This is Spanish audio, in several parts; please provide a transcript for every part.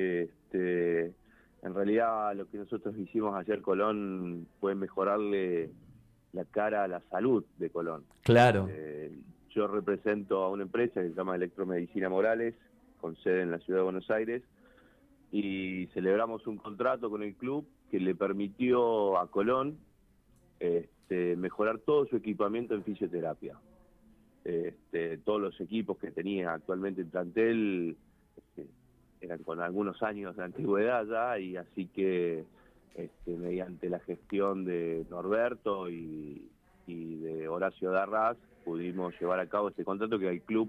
Este, en realidad lo que nosotros hicimos ayer Colón fue mejorarle la cara a la salud de Colón. Claro. Eh, yo represento a una empresa que se llama Electromedicina Morales, con sede en la ciudad de Buenos Aires, y celebramos un contrato con el club que le permitió a Colón este, mejorar todo su equipamiento en fisioterapia. Este, todos los equipos que tenía actualmente el plantel eran con algunos años de antigüedad ya, y así que este, mediante la gestión de Norberto y, de Horacio Darras pudimos llevar a cabo este contrato que al club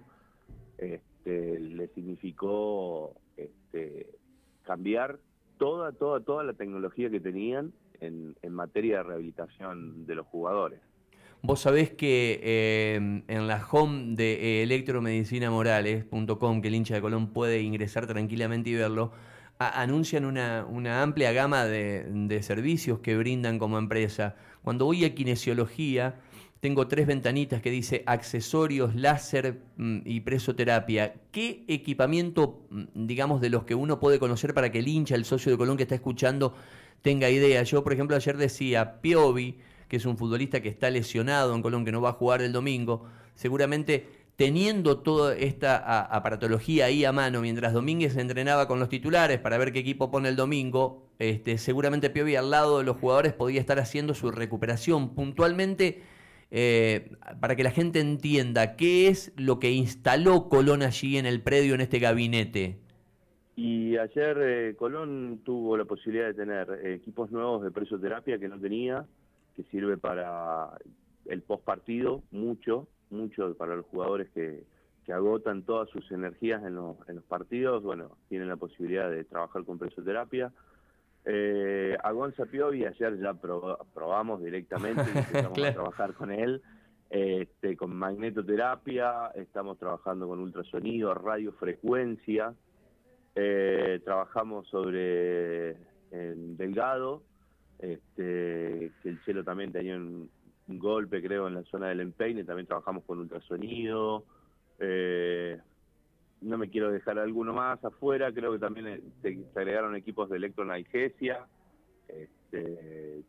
este, le significó este, cambiar toda, toda, toda la tecnología que tenían en, materia de rehabilitación de los jugadores. Vos sabés que eh, en la home de electromedicinamorales.com, que el hincha de Colón puede ingresar tranquilamente y verlo, anuncian una, amplia gama de, servicios que brindan como empresa. Cuando voy a kinesiología, tengo tres ventanitas que dice accesorios, láser mm, y presoterapia. ¿Qué equipamiento, mm, digamos, de los que uno puede conocer para que el hincha, el socio de Colón que está escuchando, tenga idea? Yo, por ejemplo, ayer decía, Piovi, que es un futbolista que está lesionado en Colón, que no va a jugar el domingo, seguramente teniendo toda esta aparatología ahí a mano, mientras Domínguez entrenaba con los titulares para ver qué equipo pone el domingo, este, seguramente Piovi al lado de los jugadores podía estar haciendo su recuperación puntualmente. Eh, para que la gente entienda qué es lo que instaló Colón allí en el predio, en este gabinete. Y ayer eh, Colón tuvo la posibilidad de tener eh, equipos nuevos de presoterapia que no tenía, que sirve para el post partido, mucho, mucho para los jugadores que, agotan todas sus energías en los, en los partidos, bueno, tienen la posibilidad de trabajar con presoterapia. Eh, a Gonza Piovi ayer ya probamos directamente empezamos a trabajar con él. Este, con magnetoterapia, estamos trabajando con ultrasonido, radiofrecuencia, eh, trabajamos sobre el delgado, este, que el cielo también tenía un, golpe, creo, en la zona del empeine, también trabajamos con ultrasonido. Eh, no me quiero dejar alguno más afuera, creo que también eh, se, agregaron equipos de electronalgesia. Este,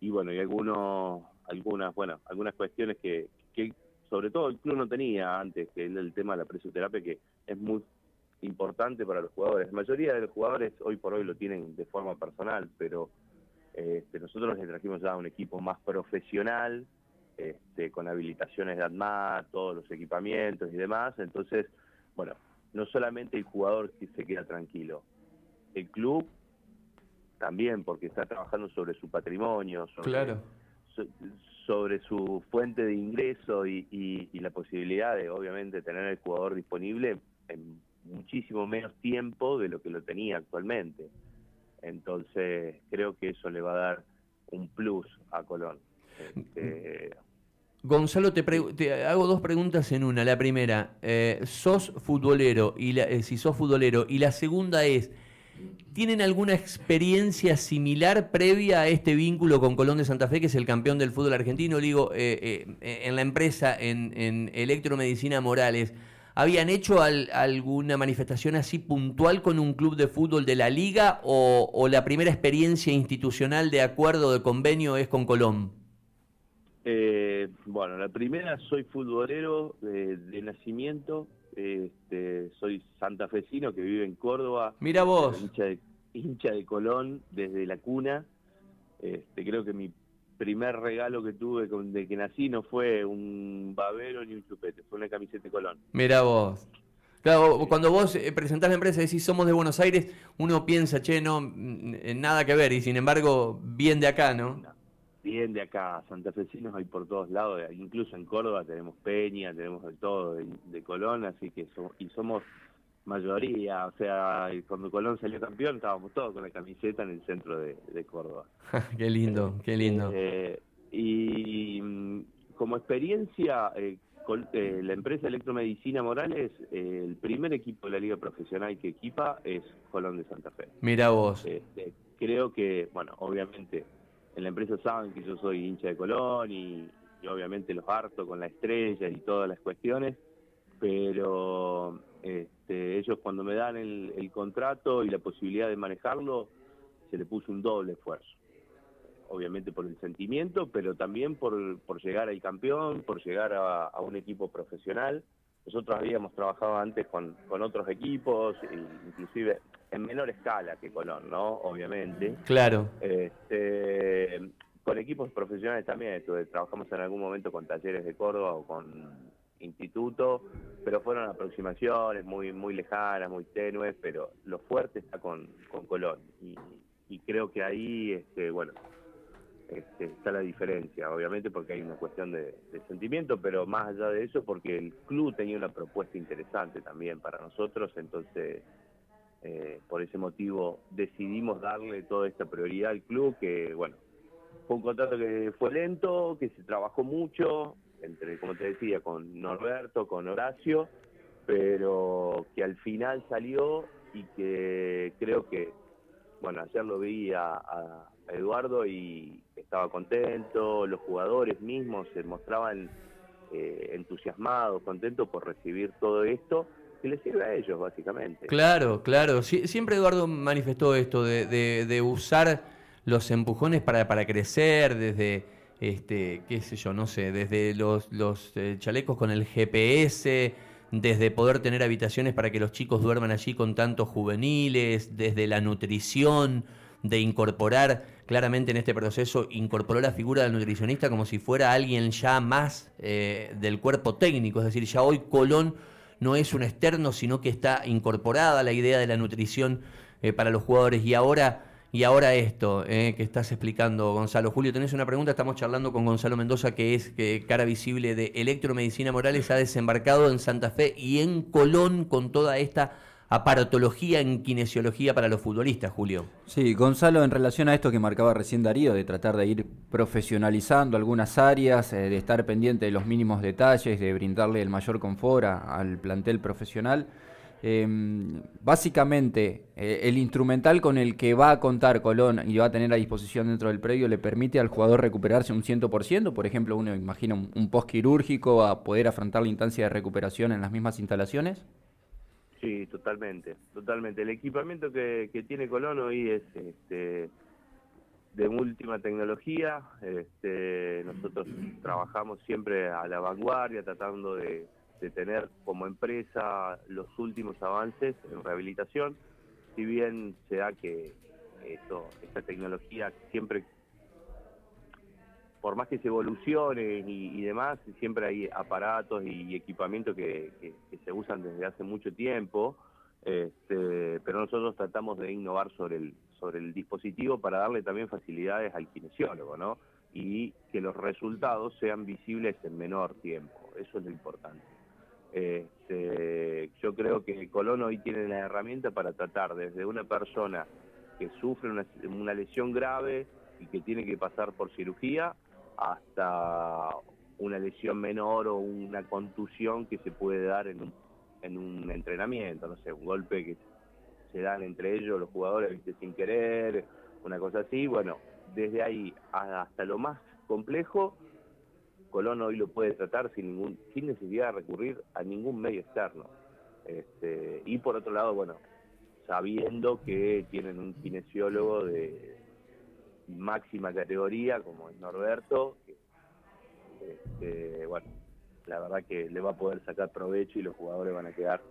y bueno, y algunos, algunas, bueno, algunas cuestiones que, que sobre todo el club no tenía antes, que es el tema de la presoterapia, que es muy importante para los jugadores. La mayoría de los jugadores hoy por hoy lo tienen de forma personal, pero este, nosotros les trajimos ya un equipo más profesional, este, con habilitaciones de ADMA, todos los equipamientos y demás. Entonces, bueno, no solamente el jugador se queda tranquilo, el club también, porque está trabajando sobre su patrimonio, sobre, sobre su fuente de ingreso y, y, la posibilidad de, obviamente, tener el jugador disponible en muchísimo menos tiempo de lo que lo tenía actualmente. Entonces, creo que eso le va a dar un plus a Colón. Este, Gonzalo, te, hago dos preguntas en una. La primera, eh, ¿sos futbolero? Y eh, si sos futbolero. Y la segunda es, ¿tienen alguna experiencia similar previa a este vínculo con Colón de Santa Fe, que es el campeón del fútbol argentino? Digo, eh, en la empresa, en, en Electromedicina Morales. ¿Habían hecho alguna manifestación así puntual con un club de fútbol de la liga o, la primera experiencia institucional de acuerdo de convenio es con Colón? Eh, bueno, la primera soy futbolero de, nacimiento, este, soy santafesino que vive en Córdoba. Mira vos. Hincha de, hincha de Colón desde la cuna. Este, creo que mi primer regalo que tuve de que nací no fue un babero ni un chupete, fue una camiseta de Colón. Mira vos. Claro, cuando vos eh, presentás la empresa y decís somos de Buenos Aires, uno piensa, che, no, nada que ver, y sin embargo, bien de acá, ¿no? Bien de acá, santafesinos hay por todos lados, incluso en Córdoba tenemos Peña, tenemos de todo, de, Colón, así que y somos mayoría, o sea, cuando Colón salió campeón estábamos todos con la camiseta en el centro de, Córdoba. qué lindo, qué lindo. Eh, y mm, como experiencia, eh, eh, la empresa Electromedicina Morales, el primer equipo de la liga profesional que equipa es Colón de Santa Fe. Mira vos. Este, creo que, bueno, obviamente en la empresa saben que yo soy hincha de Colón y, y obviamente los harto con la estrella y todas las cuestiones, pero Este, ellos cuando me dan el, contrato y la posibilidad de manejarlo, se le puso un doble esfuerzo. Obviamente por el sentimiento, pero también por, llegar al campeón, por llegar a, un equipo profesional. Nosotros habíamos trabajado antes con, otros equipos, inclusive en menor escala que Colón, ¿no? Obviamente. Claro. Este, con equipos profesionales también, trabajamos en algún momento con talleres de Córdoba o con instituto, pero fueron aproximaciones muy muy lejanas, muy tenues, pero lo fuerte está con, con Colón. Y, creo que ahí, este, bueno, este, está la diferencia, obviamente porque hay una cuestión de, sentimiento, pero más allá de eso porque el club tenía una propuesta interesante también para nosotros, entonces eh, por ese motivo decidimos darle toda esta prioridad al club, que bueno, fue un contrato que fue lento, que se trabajó mucho, entre, como te decía, con Norberto, con Horacio, pero que al final salió y que creo que, bueno, ayer lo vi a, Eduardo y estaba contento, los jugadores mismos se mostraban eh, entusiasmados, contentos por recibir todo esto que les sirve a ellos, básicamente. Claro, claro. siempre Eduardo manifestó esto de, de, usar los empujones para, para crecer, desde este, qué sé yo, no sé, desde los, eh, chalecos con el GPS, desde poder tener habitaciones para que los chicos duerman allí con tantos juveniles, desde la nutrición, de incorporar, claramente en este proceso, incorporó la figura del nutricionista como si fuera alguien ya más eh, del cuerpo técnico, es decir, ya hoy Colón no es un externo, sino que está incorporada la idea de la nutrición eh, para los jugadores. Y ahora y ahora esto eh, que estás explicando, Gonzalo. Julio, tenés una pregunta. Estamos charlando con Gonzalo Mendoza, que es que cara visible de Electromedicina Morales, ha desembarcado en Santa Fe y en Colón con toda esta aparatología en kinesiología para los futbolistas, Julio. Sí, Gonzalo, en relación a esto que marcaba recién Darío, de tratar de ir profesionalizando algunas áreas, eh, de estar pendiente de los mínimos detalles, de brindarle el mayor confort al plantel profesional. Em, básicamente, eh, el instrumental con el que va a contar Colón y va a tener a disposición dentro del predio le permite al jugador recuperarse un 100%. Por ejemplo, uno imagina un, post quirúrgico a poder afrontar la instancia de recuperación en las mismas instalaciones. Sí, totalmente, totalmente. El equipamiento que, tiene Colón hoy es este, de última tecnología. Este, nosotros trabajamos siempre a la vanguardia, tratando de de tener como empresa los últimos avances en rehabilitación, si bien se da que esto, esta tecnología siempre, por más que se evolucione y, demás, siempre hay aparatos y equipamientos que, se usan desde hace mucho tiempo, este, pero nosotros tratamos de innovar sobre el, sobre el dispositivo para darle también facilidades al kinesiólogo, ¿no? Y que los resultados sean visibles en menor tiempo, eso es lo importante. Este, yo creo que Colón hoy tiene la herramienta para tratar desde una persona que sufre una, lesión grave y que tiene que pasar por cirugía hasta una lesión menor o una contusión que se puede dar en un, en un entrenamiento, no sé, un golpe que se dan entre ellos los jugadores sin querer, una cosa así, bueno, desde ahí hasta lo más complejo Colón hoy lo puede tratar sin ningún sin necesidad de recurrir a ningún medio externo. Este, y por otro lado, bueno, sabiendo que tienen un kinesiólogo de máxima categoría como es Norberto, este, bueno, la verdad que le va a poder sacar provecho y los jugadores van a quedar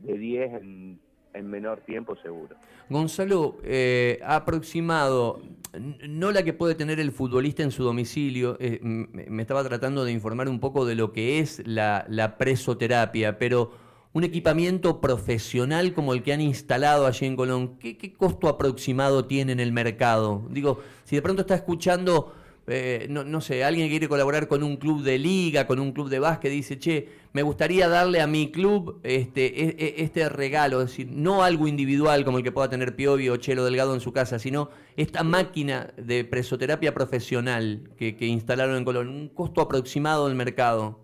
de 10 en en menor tiempo seguro. Gonzalo, eh, aproximado, no la que puede tener el futbolista en su domicilio, eh, me estaba tratando de informar un poco de lo que es la, presoterapia, pero un equipamiento profesional como el que han instalado allí en Colón, ¿qué, ¿qué, costo aproximado tiene en el mercado? Digo, si de pronto está escuchando eh, no, no, sé, alguien que quiere colaborar con un club de liga, con un club de básquet, dice, che, me gustaría darle a mi club este, e, e, este regalo, es decir, no algo individual como el que pueda tener Piovi o Chelo Delgado en su casa, sino esta máquina de presoterapia profesional que, instalaron en Colón, un costo aproximado del mercado.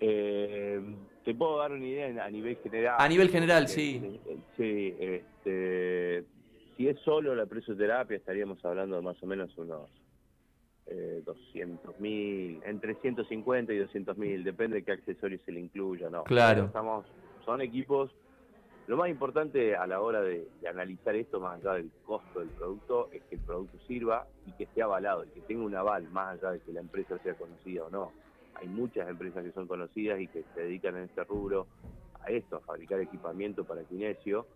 Eh, te puedo dar una idea a nivel general. A nivel general, sí. Sí, este, si es solo la presoterapia, estaríamos hablando de más o menos unos eh, 200 mil, entre 150 y 200 mil, depende de qué accesorios se le incluya, ¿no? Claro. Estamos, son equipos, lo más importante a la hora de, de, analizar esto, más allá del costo del producto, es que el producto sirva y que esté avalado, y que tenga un aval, más allá de que la empresa sea conocida o no. Hay muchas empresas que son conocidas y que se dedican en este rubro a esto, a fabricar equipamiento para el kinesio,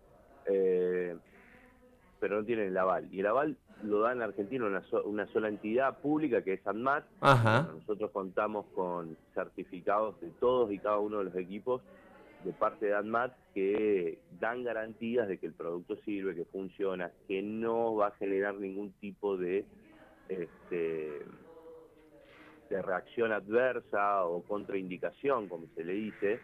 eh, pero no tienen el aval. Y el aval lo da en Argentina una, so- una sola entidad pública que es ANMAT. Ajá. Nosotros contamos con certificados de todos y cada uno de los equipos de parte de ANMAT que dan garantías de que el producto sirve, que funciona, que no va a generar ningún tipo de este, de reacción adversa o contraindicación, como se le dice,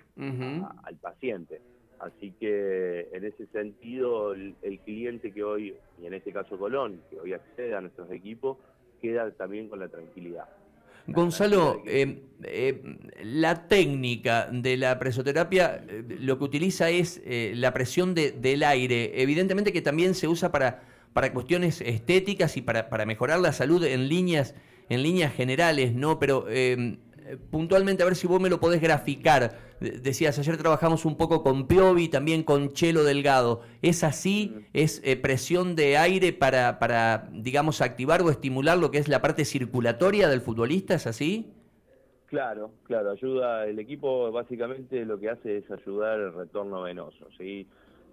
a- al paciente. Así que en ese sentido el, cliente que hoy, y en este caso Colón, que hoy accede a nuestros equipos, queda también con la tranquilidad. Gonzalo, eh, eh, la técnica de la presoterapia eh, lo que utiliza es la presión de- del aire. Evidentemente que también se usa para, para cuestiones estéticas y para, para mejorar la salud en líneas, en líneas generales, ¿no? Pero puntualmente, a ver si vos me lo podés graficar. De- Decías, ayer trabajamos un poco con Piovi, también con Chelo Delgado. ¿Es así? ¿Es eh, presión de aire para, para, digamos, activar o estimular lo que es la parte circulatoria del futbolista? ¿Es así? Claro, claro, ayuda, el equipo básicamente lo que hace es ayudar el retorno venoso, ¿sí?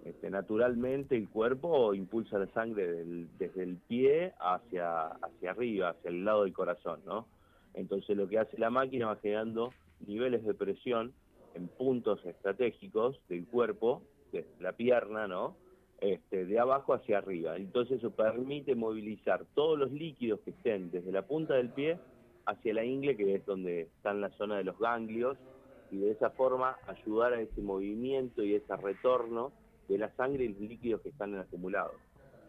Este, naturalmente el cuerpo impulsa la sangre del- desde el pie hacia, hacia arriba, hacia el lado del corazón, ¿no? Entonces lo que hace la máquina va generando niveles de presión en puntos estratégicos del cuerpo, de la pierna, ¿no? Este, de abajo hacia arriba. Entonces eso permite movilizar todos los líquidos que estén desde la punta del pie hacia la ingle, que es donde está en la zona de los ganglios, y de esa forma ayudar a ese movimiento y ese retorno de la sangre y los líquidos que están acumulados.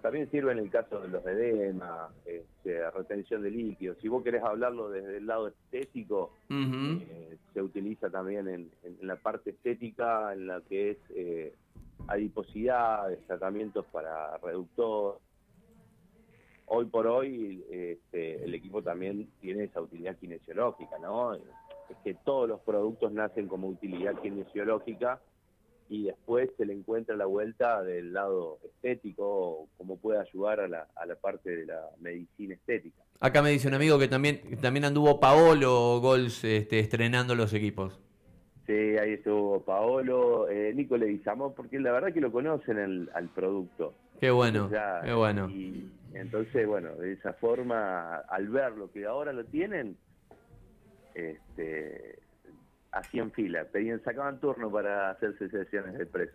También sirve en el caso de los edema, este, retención de líquidos. Si vos querés hablarlo desde el lado estético, eh, se utiliza también en, en la parte estética, en la que es eh, adiposidad, tratamientos para reductor. Hoy por hoy este, el equipo también tiene esa utilidad kinesiológica, ¿no? Es que todos los productos nacen como utilidad kinesiológica y después se le encuentra la vuelta del lado estético, cómo puede ayudar a la, a la parte de la medicina estética. Acá me dice un amigo que también, que también anduvo Paolo Gols este, estrenando los equipos. Sí, ahí estuvo Paolo, eh, Nico Leguizamón, porque la verdad que lo conocen el- al producto. Qué bueno, O sea, qué bueno. Y entonces, bueno, de esa forma, al ver lo que ahora lo tienen, este, hacían fila, pedían, sacaban turno para hacerse sesiones de preso.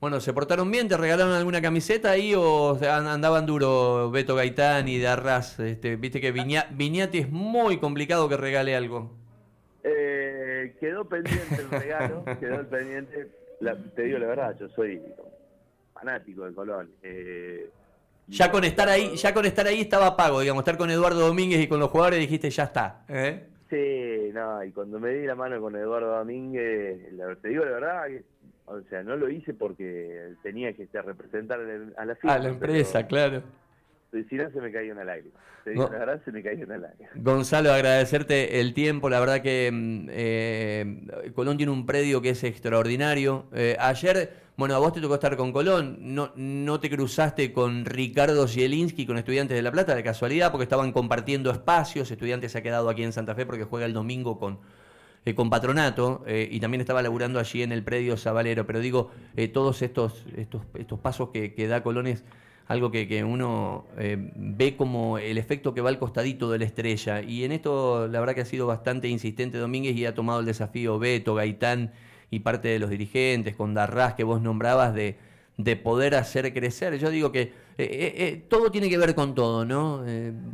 Bueno, ¿se portaron bien? ¿Te regalaron alguna camiseta ahí o andaban duro Beto Gaitán y Darras? Este, Viste que Viña- Viñati es muy complicado que regale algo. Eh, quedó pendiente el regalo, quedó el pendiente, la- te digo la verdad, yo soy fanático de Colón. eh, Ya con estar ahí, ya con estar ahí estaba pago, digamos, estar con Eduardo Domínguez y con los jugadores dijiste, ya está. ¿eh? Sí, no, y cuando me di la mano con Eduardo Domínguez, la- te digo la verdad, que, o sea, no lo hice porque tenía que este, representar a la firma. A la empresa, claro. Si no, se me caía una lágrima. Te digo No. la verdad, se me caía una lágrima. Gonzalo, agradecerte el tiempo. La verdad que mm, eh, Colón tiene un predio que es extraordinario. Eh, ayer, bueno, a vos te tocó estar con Colón. No, no te cruzaste con Ricardo Zielinski, con Estudiantes de La Plata, de casualidad, porque estaban compartiendo espacios. Estudiantes se ha quedado aquí en Santa Fe porque juega el domingo con, eh, con Patronato eh, y también estaba laburando allí en el predio Zabalero. Pero digo, eh, todos estos, estos, estos pasos que, que da Colón es algo que, que uno ve como el efecto que va al costadito de la estrella. Y en esto la verdad que ha sido bastante insistente Domínguez y ha tomado el desafío Beto, Gaitán y parte de los dirigentes, con Darras que vos nombrabas, de, de poder hacer crecer. Yo digo que eh, eh, eh, todo tiene que ver con todo, ¿no?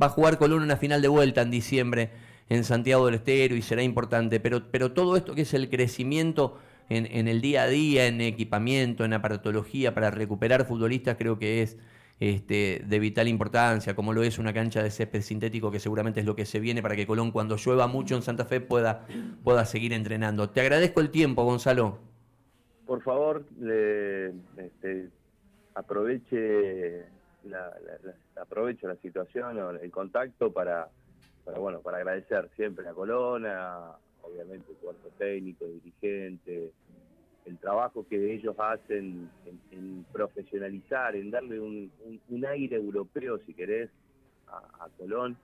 Va a jugar Colón una final de vuelta en diciembre en Santiago del Estero y será importante, pero, pero todo esto que es el crecimiento en, en el día a día, en equipamiento, en aparatología para recuperar futbolistas, creo que es este, de vital importancia, como lo es una cancha de césped sintético, que seguramente es lo que se viene para que Colón, cuando llueva mucho en Santa Fe, pueda, pueda seguir entrenando. Te agradezco el tiempo, Gonzalo. Por favor, le- este, aproveche la, aprovecho la situación o el contacto para bueno, para agradecer siempre a Colona, obviamente el cuerpo técnico, dirigente, el trabajo que ellos hacen en, profesionalizar, en darle un, aire europeo, si querés, a, Colón,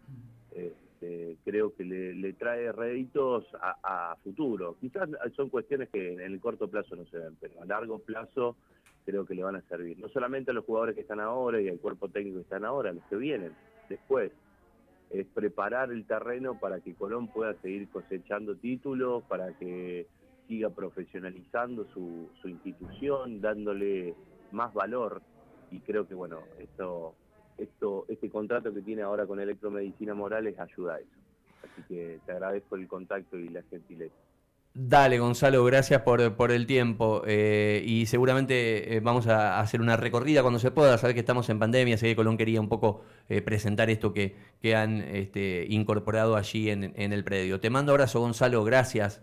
este, creo que le, trae réditos a, futuro. Quizás son cuestiones que en el corto plazo no se ven, pero a largo plazo creo que le van a servir. No solamente a los jugadores que están ahora y al cuerpo técnico que están ahora, a los que vienen después. Es preparar el terreno para que Colón pueda seguir cosechando títulos, para que siga profesionalizando su, su institución, dándole más valor. Y creo que, bueno, esto, esto, este contrato que tiene ahora con Electromedicina Morales ayuda a eso. Así que te agradezco el contacto y la gentileza. Dale, Gonzalo, gracias por, por el tiempo. Eh, y seguramente eh, vamos a hacer una recorrida cuando se pueda. Saber que estamos en pandemia, sé que Colón quería un poco eh, presentar esto que, que han este, incorporado allí en el predio. Te mando abrazo, Gonzalo, gracias.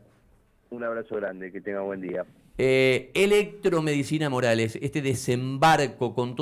Un abrazo grande, que tenga buen día. Electromedicina Morales, este desembarco con todo